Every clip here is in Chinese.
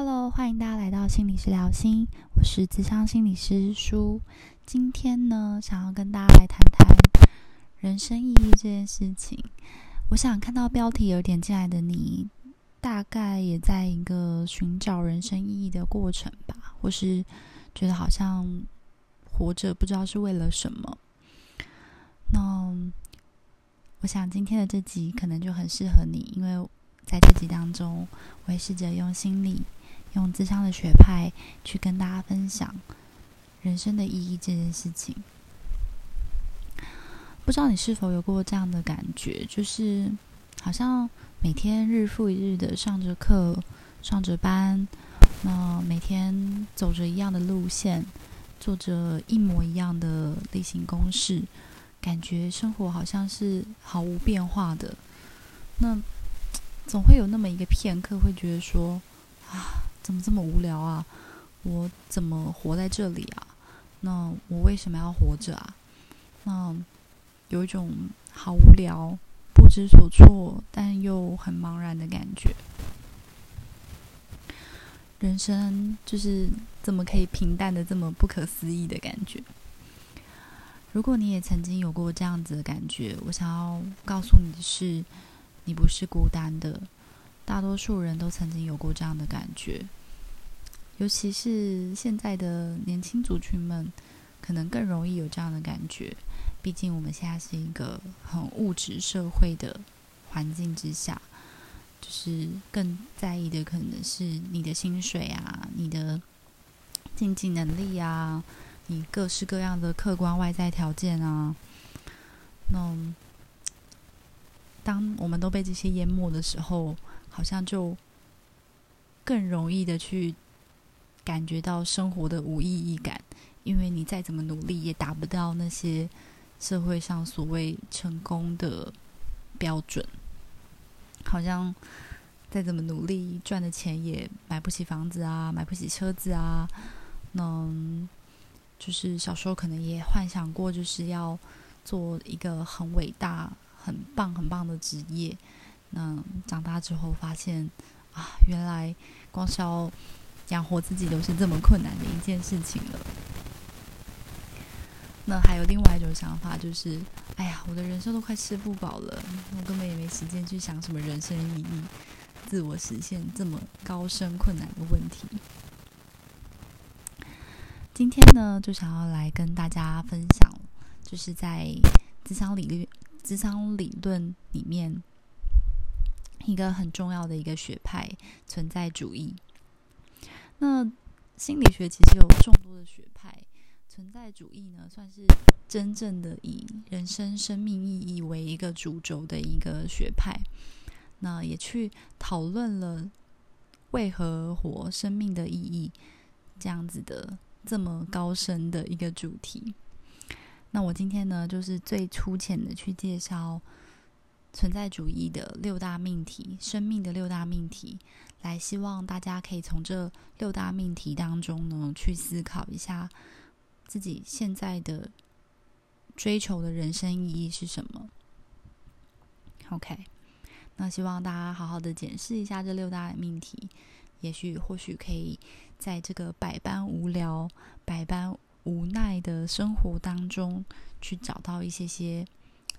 Hello，欢迎大家来到心理师聊心，我是智商心理师舒。今天呢，想要跟大家来谈谈人生意义这件事情。我想看到标题有点进来的你，大概也在一个寻找人生意义的过程吧，或是觉得好像活着不知道是为了什么。那我想今天的这集可能就很适合你，因为在这集当中，我会试着用心理。用自相的学派去跟大家分享人生的意义这件事情，不知道你是否有过这样的感觉？就是好像每天日复一日的上着课、上着班，那每天走着一样的路线，做着一模一样的例行公事，感觉生活好像是毫无变化的。那总会有那么一个片刻，会觉得说啊。怎么这么无聊啊？我怎么活在这里啊？那我为什么要活着啊？那有一种好无聊、不知所措，但又很茫然的感觉。人生就是怎么可以平淡的这么不可思议的感觉？如果你也曾经有过这样子的感觉，我想要告诉你的是，你不是孤单的。大多数人都曾经有过这样的感觉。尤其是现在的年轻族群们，可能更容易有这样的感觉。毕竟我们现在是一个很物质社会的环境之下，就是更在意的可能是你的薪水啊、你的经济能力啊、你各式各样的客观外在条件啊。那当我们都被这些淹没的时候，好像就更容易的去。感觉到生活的无意义感，因为你再怎么努力，也达不到那些社会上所谓成功的标准。好像再怎么努力，赚的钱也买不起房子啊，买不起车子啊。那就是小时候可能也幻想过，就是要做一个很伟大、很棒、很棒的职业。那长大之后发现啊，原来光是要。养活自己都是这么困难的一件事情了。那还有另外一种想法，就是哎呀，我的人生都快吃不饱了，我根本也没时间去想什么人生意义、自我实现这么高深困难的问题。今天呢，就想要来跟大家分享，就是在智商理论、智商理论里面一个很重要的一个学派——存在主义。那心理学其实有众多的学派，存在主义呢算是真正的以人生生命意义为一个主轴的一个学派。那也去讨论了为何活生命的意义这样子的这么高深的一个主题。那我今天呢，就是最粗浅的去介绍。存在主义的六大命题，生命的六大命题，来希望大家可以从这六大命题当中呢，去思考一下自己现在的追求的人生意义是什么。OK，那希望大家好好的检视一下这六大命题，也许或许可以在这个百般无聊、百般无奈的生活当中，去找到一些些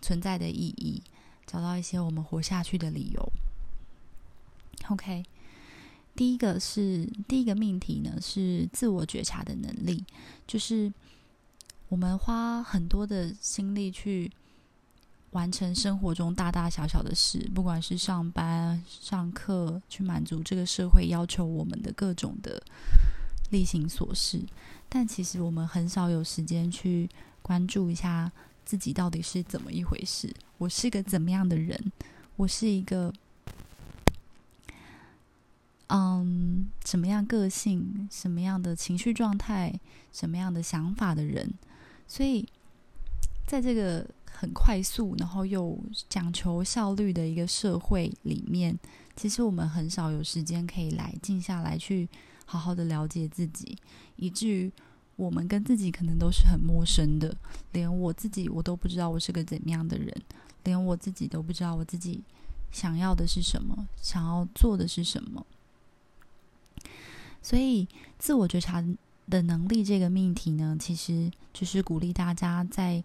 存在的意义。找到一些我们活下去的理由。OK，第一个是第一个命题呢，是自我觉察的能力，就是我们花很多的心力去完成生活中大大小小的事，不管是上班、上课，去满足这个社会要求我们的各种的例行琐事，但其实我们很少有时间去关注一下。自己到底是怎么一回事？我是个怎么样的人？我是一个嗯，什么样个性、什么样的情绪状态、什么样的想法的人？所以，在这个很快速，然后又讲求效率的一个社会里面，其实我们很少有时间可以来静下来，去好好的了解自己，以至于。我们跟自己可能都是很陌生的，连我自己我都不知道我是个怎么样的人，连我自己都不知道我自己想要的是什么，想要做的是什么。所以，自我觉察的能力这个命题呢，其实就是鼓励大家在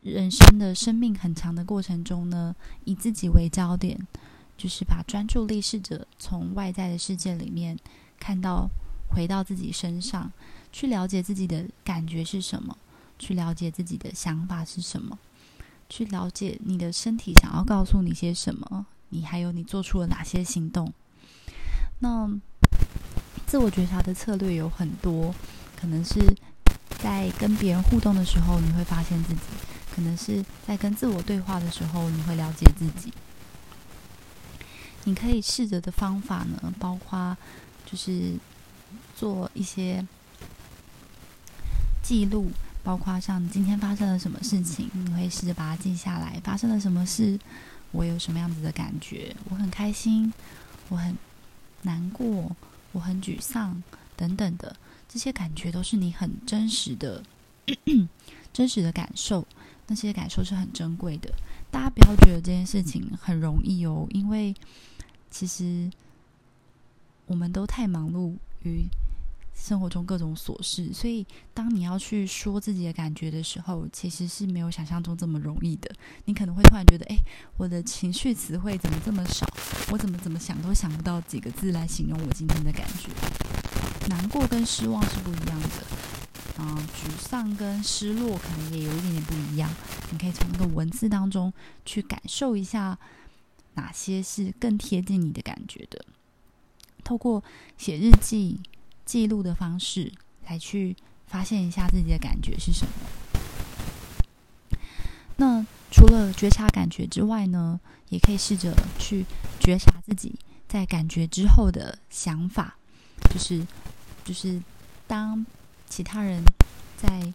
人生的生命很长的过程中呢，以自己为焦点，就是把专注力试着从外在的世界里面看到，回到自己身上，去了解自己的感觉是什么，去了解自己的想法是什么，去了解你的身体想要告诉你些什么，你还有你做出了哪些行动。那自我觉察的策略有很多，可能是在跟别人互动的时候，你会发现自己；可能是在跟自我对话的时候，你会了解自己。你可以试着的方法呢，包括就是做一些记录，包括像今天发生了什么事情，你会试着把它记下来。发生了什么事？我有什么样子的感觉？我很开心，我很难过。我很沮丧，等等的这些感觉都是你很真实的、真实的感受。那些感受是很珍贵的。大家不要觉得这件事情很容易哦，因为其实我们都太忙碌于。生活中各种琐事，所以当你要去说自己的感觉的时候，其实是没有想象中这么容易的。你可能会突然觉得，哎，我的情绪词汇怎么这么少？我怎么怎么想都想不到几个字来形容我今天的感觉。难过跟失望是不一样的，啊，沮丧跟失落可能也有一点点不一样。你可以从那个文字当中去感受一下，哪些是更贴近你的感觉的。透过写日记。记录的方式来去发现一下自己的感觉是什么。那除了觉察感觉之外呢，也可以试着去觉察自己在感觉之后的想法，就是就是当其他人在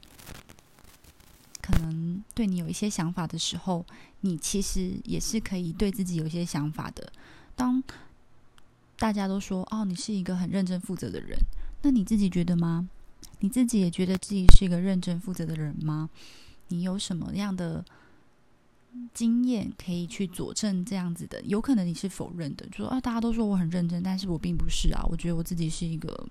可能对你有一些想法的时候，你其实也是可以对自己有一些想法的。当大家都说哦，你是一个很认真负责的人。那你自己觉得吗？你自己也觉得自己是一个认真负责的人吗？你有什么样的经验可以去佐证这样子的？有可能你是否认的，就说啊，大家都说我很认真，但是我并不是啊。我觉得我自己是一个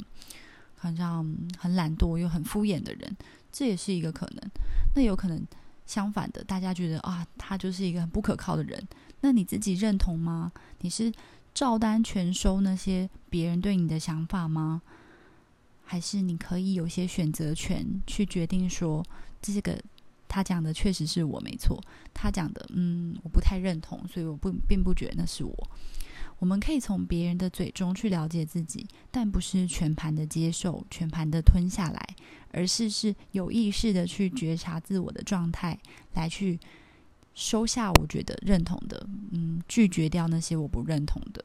好像很懒惰又很敷衍的人，这也是一个可能。那有可能相反的，大家觉得啊，他就是一个很不可靠的人。那你自己认同吗？你是照单全收那些别人对你的想法吗？还是你可以有些选择权去决定说，这个他讲的确实是我没错，他讲的嗯我不太认同，所以我不并不觉得那是我。我们可以从别人的嘴中去了解自己，但不是全盘的接受、全盘的吞下来，而是是有意识的去觉察自我的状态，来去收下我觉得认同的，嗯，拒绝掉那些我不认同的。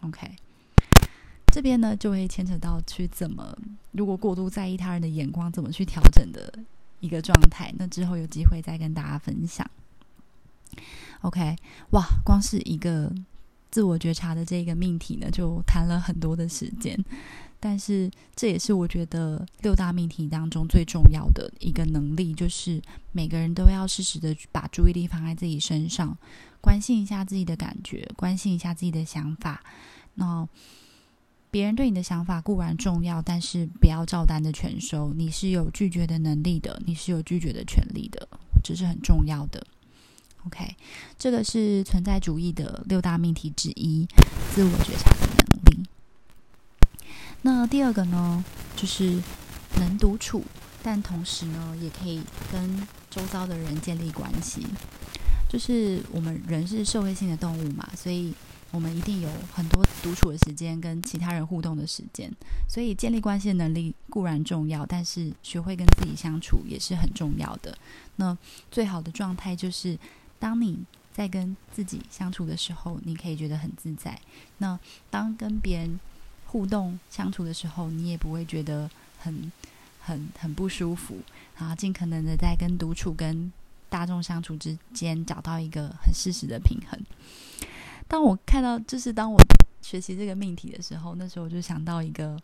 OK。这边呢，就会牵扯到去怎么，如果过度在意他人的眼光，怎么去调整的一个状态。那之后有机会再跟大家分享。OK，哇，光是一个自我觉察的这个命题呢，就谈了很多的时间。但是这也是我觉得六大命题当中最重要的一个能力，就是每个人都要适时的把注意力放在自己身上，关心一下自己的感觉，关心一下自己的想法。那别人对你的想法固然重要，但是不要照单的全收。你是有拒绝的能力的，你是有拒绝的权利的，这是很重要的。OK，这个是存在主义的六大命题之一，自我觉察。那第二个呢，就是能独处，但同时呢，也可以跟周遭的人建立关系。就是我们人是社会性的动物嘛，所以。我们一定有很多独处的时间，跟其他人互动的时间，所以建立关系的能力固然重要，但是学会跟自己相处也是很重要的。那最好的状态就是，当你在跟自己相处的时候，你可以觉得很自在；那当跟别人互动相处的时候，你也不会觉得很很很不舒服。然后尽可能的在跟独处跟大众相处之间找到一个很适时的平衡。当我看到，就是当我学习这个命题的时候，那时候我就想到一个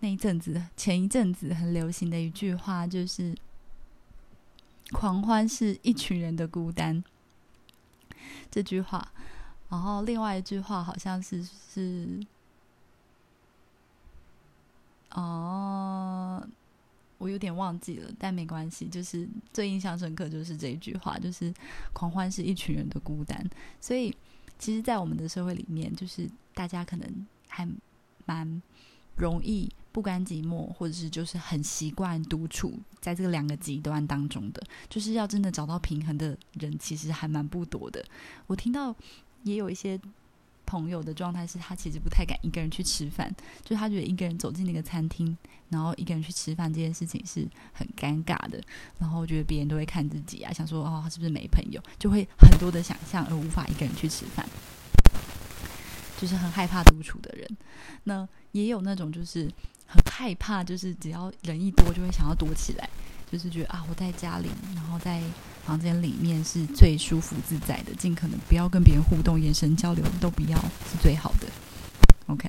那一阵子前一阵子很流行的一句话，就是“狂欢是一群人的孤单”这句话。然后另外一句话好像是是哦，我有点忘记了，但没关系。就是最印象深刻就是这一句话，就是狂欢是一群人的孤单。所以，其实，在我们的社会里面，就是大家可能还蛮容易不甘寂寞，或者是就是很习惯独处，在这两个极端当中的，就是要真的找到平衡的人，其实还蛮不多的。我听到也有一些。朋友的状态是他其实不太敢一个人去吃饭，就他觉得一个人走进那个餐厅，然后一个人去吃饭这件事情是很尴尬的，然后觉得别人都会看自己啊，想说哦他是不是没朋友，就会很多的想象而无法一个人去吃饭，就是很害怕独处的人。那也有那种就是很害怕，就是只要人一多就会想要躲起来。就是觉得啊，我在家里，然后在房间里面是最舒服自在的，尽可能不要跟别人互动，眼神交流都不要是最好的。OK，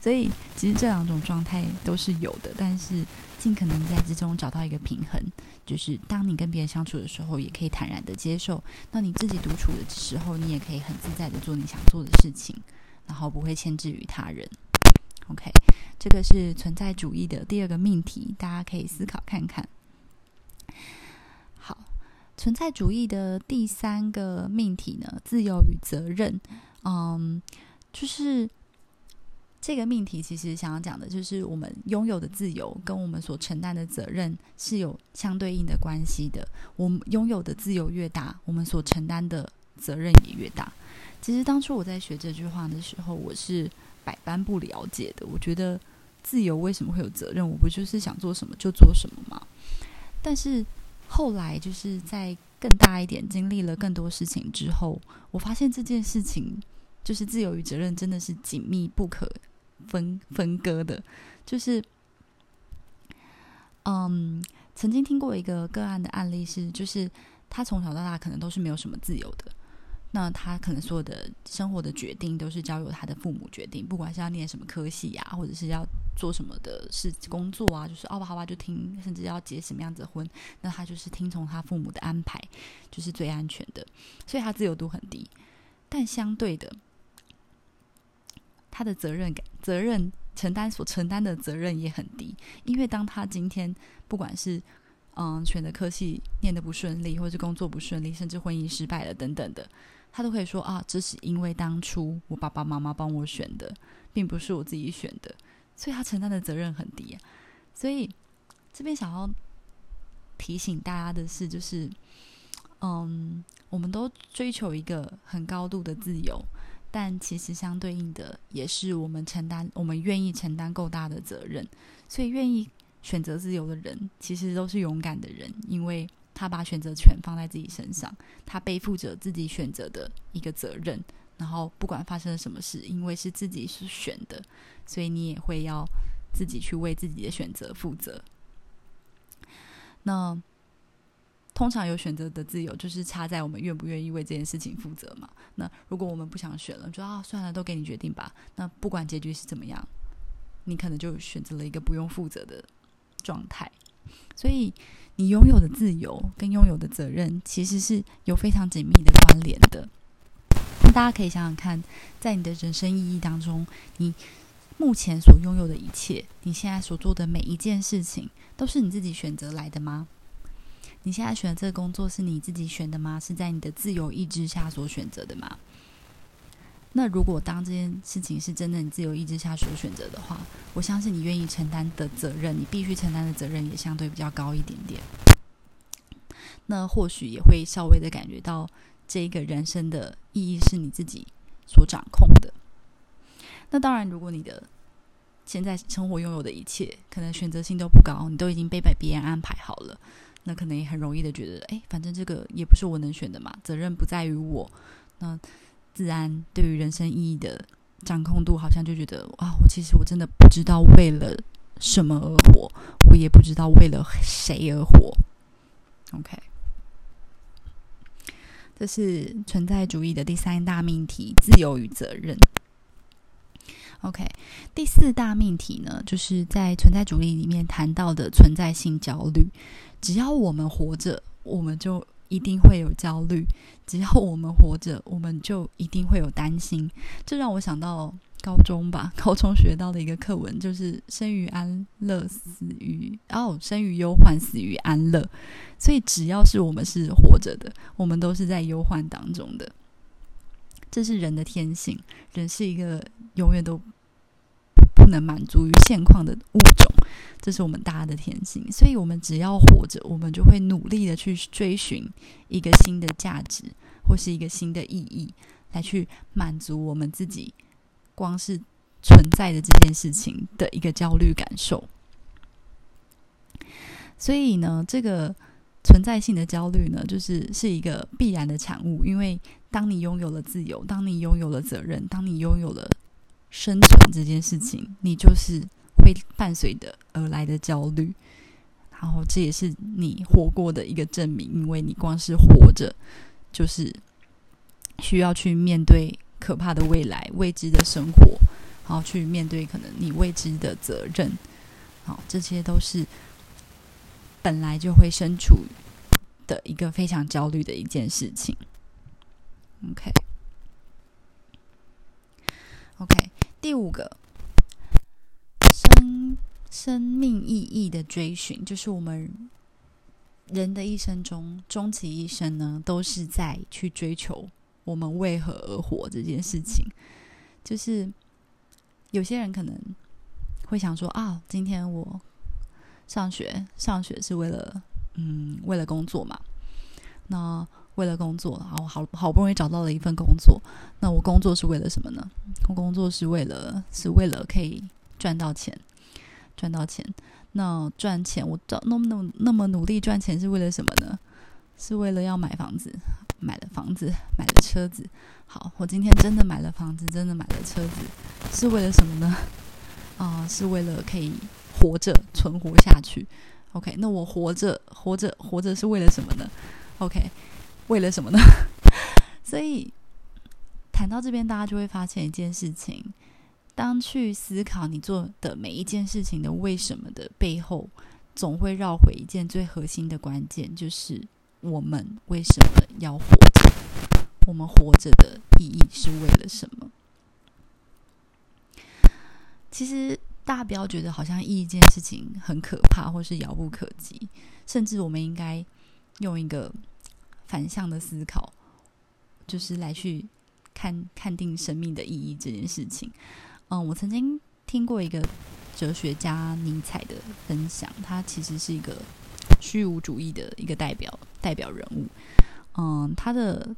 所以其实这两种状态都是有的，但是尽可能在之中找到一个平衡，就是当你跟别人相处的时候，也可以坦然的接受；那你自己独处的时候，你也可以很自在的做你想做的事情，然后不会牵制于他人。OK，这个是存在主义的第二个命题，大家可以思考看看。存在主义的第三个命题呢，自由与责任。嗯，就是这个命题，其实想要讲的就是我们拥有的自由跟我们所承担的责任是有相对应的关系的。我们拥有的自由越大，我们所承担的责任也越大。其实当初我在学这句话的时候，我是百般不了解的。我觉得自由为什么会有责任？我不就是想做什么就做什么吗？但是后来，就是在更大一点，经历了更多事情之后，我发现这件事情就是自由与责任真的是紧密不可分分割的。就是，嗯，曾经听过一个个案的案例是，就是他从小到大可能都是没有什么自由的。那他可能所有的生活的决定都是交由他的父母决定，不管是要念什么科系呀，或者是要做什么的事工作啊，就是哦吧好吧就听，甚至要结什么样子的婚，那他就是听从他父母的安排，就是最安全的，所以他自由度很低。但相对的，他的责任感、责任承担所承担的责任也很低，因为当他今天不管是嗯选的科系念的不顺利，或是工作不顺利，甚至婚姻失败了等等的。他都可以说啊，这是因为当初我爸爸妈妈帮我选的，并不是我自己选的，所以他承担的责任很低。所以这边想要提醒大家的是，就是嗯，我们都追求一个很高度的自由，但其实相对应的也是我们承担，我们愿意承担够大的责任。所以愿意选择自由的人，其实都是勇敢的人，因为。他把选择权放在自己身上，他背负着自己选择的一个责任，然后不管发生了什么事，因为是自己是选的，所以你也会要自己去为自己的选择负责。那通常有选择的自由，就是差在我们愿不愿意为这件事情负责嘛？那如果我们不想选了，就啊算了，都给你决定吧。那不管结局是怎么样，你可能就选择了一个不用负责的状态，所以。你拥有的自由跟拥有的责任，其实是有非常紧密的关联的。大家可以想想看，在你的人生意义当中，你目前所拥有的一切，你现在所做的每一件事情，都是你自己选择来的吗？你现在选的这个工作是你自己选的吗？是在你的自由意志下所选择的吗？那如果当这件事情是真的你自由意志下所选择的话，我相信你愿意承担的责任，你必须承担的责任也相对比较高一点点。那或许也会稍微的感觉到，这一个人生的意义是你自己所掌控的。那当然，如果你的现在生活拥有的一切可能选择性都不高，你都已经被被别人安排好了，那可能也很容易的觉得，哎，反正这个也不是我能选的嘛，责任不在于我。那自然对于人生意义的掌控度，好像就觉得啊，我其实我真的不知道为了什么而活，我也不知道为了谁而活。OK，这是存在主义的第三大命题：自由与责任。OK，第四大命题呢，就是在存在主义里面谈到的存在性焦虑。只要我们活着，我们就。一定会有焦虑，只要我们活着，我们就一定会有担心。这让我想到高中吧，高中学到的一个课文，就是“生于安乐，死于哦，生于忧患，死于安乐”。所以，只要是我们是活着的，我们都是在忧患当中的。这是人的天性，人是一个永远都不能满足于现况的物种，这是我们大家的天性。所以，我们只要活着，我们就会努力的去追寻一个新的价值，或是一个新的意义，来去满足我们自己。光是存在的这件事情的一个焦虑感受，所以呢，这个存在性的焦虑呢，就是是一个必然的产物。因为当你拥有了自由，当你拥有了责任，当你拥有了生存这件事情，你就是会伴随的而来的焦虑。然后这也是你活过的一个证明，因为你光是活着，就是需要去面对。可怕的未来，未知的生活，然后去面对可能你未知的责任，好，这些都是本来就会身处的一个非常焦虑的一件事情。OK，OK，第五个生生命意义的追寻，就是我们人的一生中，终其一生呢，都是在去追求。我们为何而活这件事情，就是有些人可能会想说啊，今天我上学上学是为了嗯为了工作嘛，那为了工作，然后好好不容易找到了一份工作，那我工作是为了什么呢？我工作是为了是为了可以赚到钱，赚到钱。那赚钱，我找那么那么那么努力赚钱是为了什么呢？是为了要买房子。买了房子，买了车子。好，我今天真的买了房子，真的买了车子，是为了什么呢？啊，是为了可以活着存活下去。OK，那我活着，活着，活着是为了什么呢？OK，为了什么呢？所以谈到这边，大家就会发现一件事情：当去思考你做的每一件事情的为什么的背后，总会绕回一件最核心的关键，就是。我们为什么要活着？我们活着的意义是为了什么？其实大家不要觉得好像意义这件事情很可怕，或是遥不可及，甚至我们应该用一个反向的思考，就是来去看看定生命的意义这件事情。嗯，我曾经听过一个哲学家尼采的分享，他其实是一个。虚无主义的一个代表代表人物，嗯，他的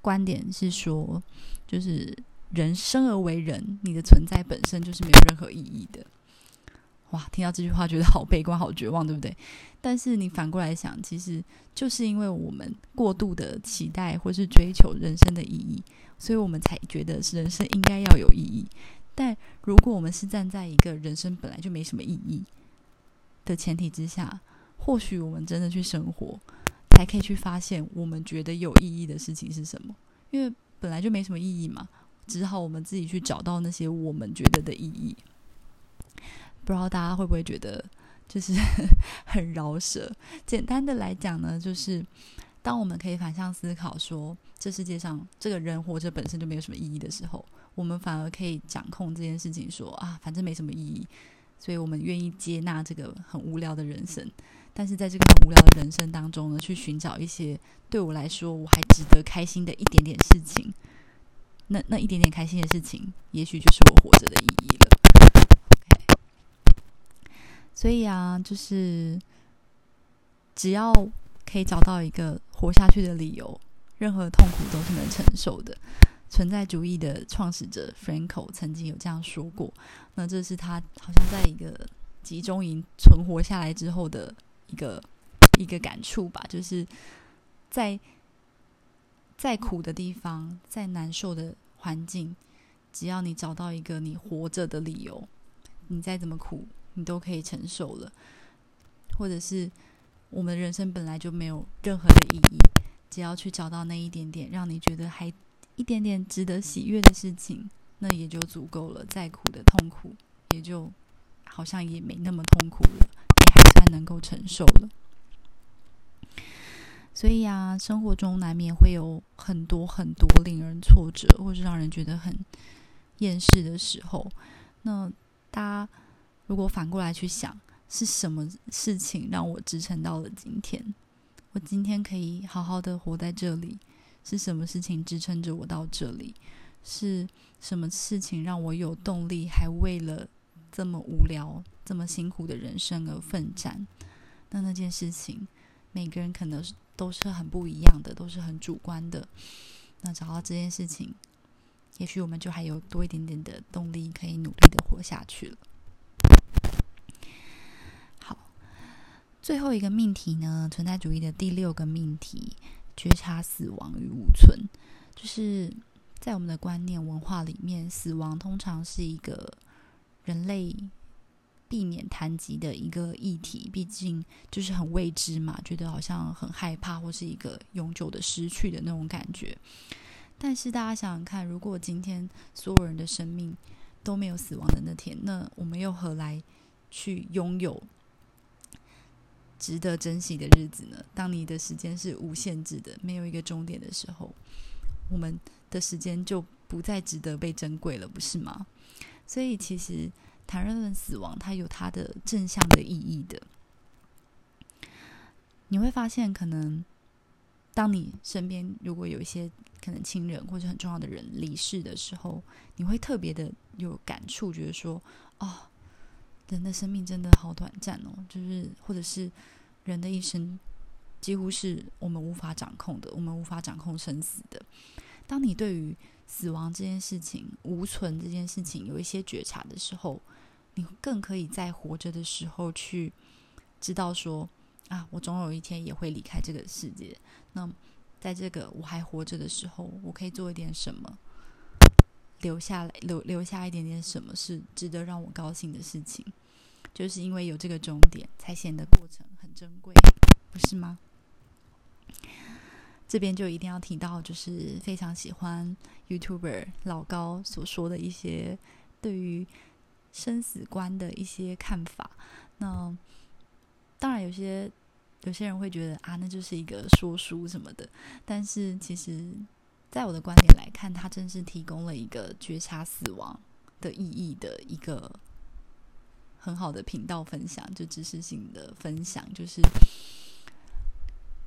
观点是说，就是人生而为人，你的存在本身就是没有任何意义的。哇，听到这句话觉得好悲观、好绝望，对不对？但是你反过来想，其实就是因为我们过度的期待或是追求人生的意义，所以我们才觉得人生应该要有意义。但如果我们是站在一个人生本来就没什么意义的前提之下，或许我们真的去生活，才可以去发现我们觉得有意义的事情是什么。因为本来就没什么意义嘛，只好我们自己去找到那些我们觉得的意义。不知道大家会不会觉得就是 很饶舌？简单的来讲呢，就是当我们可以反向思考，说这世界上这个人活着本身就没有什么意义的时候，我们反而可以掌控这件事情，说啊，反正没什么意义，所以我们愿意接纳这个很无聊的人生。但是在这个很无聊的人生当中呢，去寻找一些对我来说我还值得开心的一点点事情，那那一点点开心的事情，也许就是我活着的意义了。所以啊，就是只要可以找到一个活下去的理由，任何痛苦都是能承受的。存在主义的创始者 Franco 曾经有这样说过，那这是他好像在一个集中营存活下来之后的。一个一个感触吧，就是在再苦的地方，再难受的环境，只要你找到一个你活着的理由，你再怎么苦，你都可以承受了。或者是我们人生本来就没有任何的意义，只要去找到那一点点让你觉得还一点点值得喜悦的事情，那也就足够了。再苦的痛苦，也就好像也没那么痛苦了。能够承受了，所以啊，生活中难免会有很多很多令人挫折，或是让人觉得很厌世的时候，那大家如果反过来去想，是什么事情让我支撑到了今天？我今天可以好好的活在这里，是什么事情支撑着我到这里？是什么事情让我有动力，还为了这么无聊、这么辛苦的人生而奋战？那那件事情，每个人可能都是很不一样的，都是很主观的。那找到这件事情，也许我们就还有多一点点的动力，可以努力的活下去了。好，最后一个命题呢，存在主义的第六个命题：觉察死亡与无存。就是在我们的观念文化里面，死亡通常是一个人类避免谈及的一个议题，毕竟就是很未知嘛，觉得好像很害怕，或是一个永久的失去的那种感觉。但是大家想想看，如果今天所有人的生命都没有死亡的那天，那我们又何来去拥有值得珍惜的日子呢？当你的时间是无限制的，没有一个终点的时候，我们的时间就不再值得被珍贵了，不是吗？所以，其实谈论死亡，它有它的正向的意义的。你会发现，可能当你身边如果有一些可能亲人或者很重要的人离世的时候，你会特别的有感触，觉得说：“哦，人的生命真的好短暂哦。”就是或者是人的一生几乎是我们无法掌控的，我们无法掌控生死的。当你对于死亡这件事情、无存这件事情有一些觉察的时候，你更可以在活着的时候去知道说：“啊，我总有一天也会离开这个世界。”那在这个我还活着的时候，我可以做一点什么，留下来留留下一点点什么是值得让我高兴的事情，就是因为有这个终点，才显得过程很珍贵，不是吗？这边就一定要提到，就是非常喜欢 YouTuber 老高所说的一些对于生死观的一些看法。那当然有些。有些人会觉得啊，那就是一个说书什么的，但是其实，在我的观点来看，它真是提供了一个觉察死亡的意义的一个很好的频道分享，就知识性的分享，就是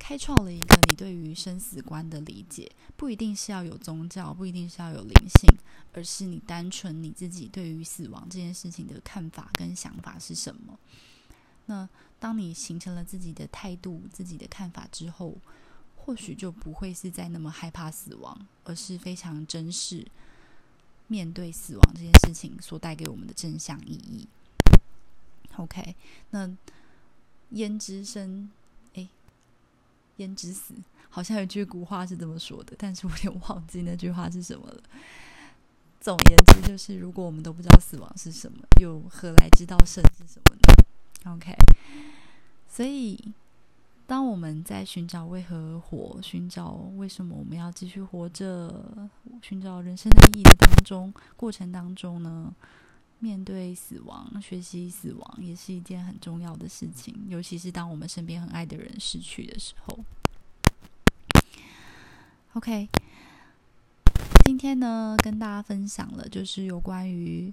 开创了一个你对于生死观的理解，不一定是要有宗教，不一定是要有灵性，而是你单纯你自己对于死亡这件事情的看法跟想法是什么。那当你形成了自己的态度、自己的看法之后，或许就不会是在那么害怕死亡，而是非常珍视面对死亡这件事情所带给我们的正向意义。OK，那焉知生？焉知死？好像有句古话是这么说的，但是我有忘记那句话是什么了。总言之，就是如果我们都不知道死亡是什么，又何来知道生是什么呢？OK，所以当我们在寻找为何而活、寻找为什么我们要继续活着、寻找人生的意义的当中过程当中呢，面对死亡、学习死亡也是一件很重要的事情，尤其是当我们身边很爱的人逝去的时候。OK，今天呢，跟大家分享了就是有关于。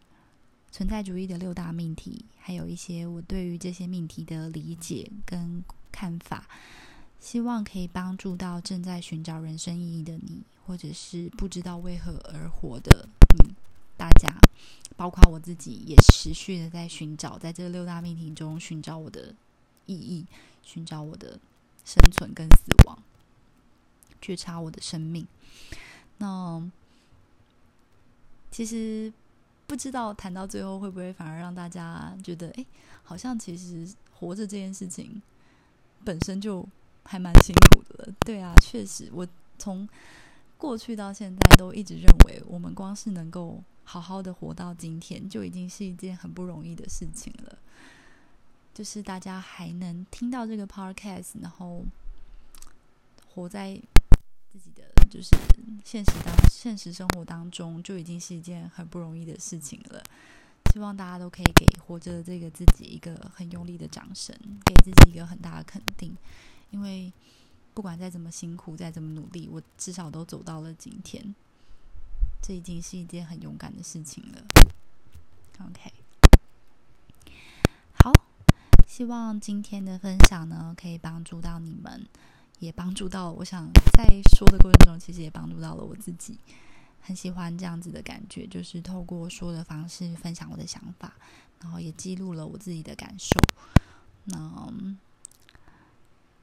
存在主义的六大命题，还有一些我对于这些命题的理解跟看法，希望可以帮助到正在寻找人生意义的你，或者是不知道为何而活的你，大家，包括我自己，也持续的在寻找，在这六大命题中寻找我的意义，寻找我的生存跟死亡，觉察我的生命。那其实。不知道谈到最后会不会反而让大家觉得，哎，好像其实活着这件事情本身就还蛮辛苦的。对啊，确实，我从过去到现在都一直认为，我们光是能够好好的活到今天，就已经是一件很不容易的事情了。就是大家还能听到这个 podcast，然后活在。自己的就是现实当现实生活当中就已经是一件很不容易的事情了。希望大家都可以给活着的这个自己一个很用力的掌声，给自己一个很大的肯定。因为不管再怎么辛苦，再怎么努力，我至少都走到了今天。这已经是一件很勇敢的事情了。OK，好，希望今天的分享呢，可以帮助到你们，也帮助到我想在说的过程中，其实也帮助到了我自己。很喜欢这样子的感觉，就是透过说的方式分享我的想法，然后也记录了我自己的感受。那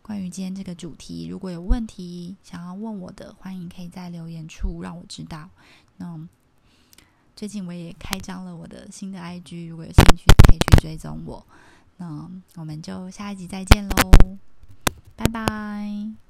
关于今天这个主题，如果有问题想要问我的，欢迎可以在留言处让我知道。那最近我也开张了我的新的 IG，如果有兴趣可以去追踪我。那我们就下一集再见喽，拜拜。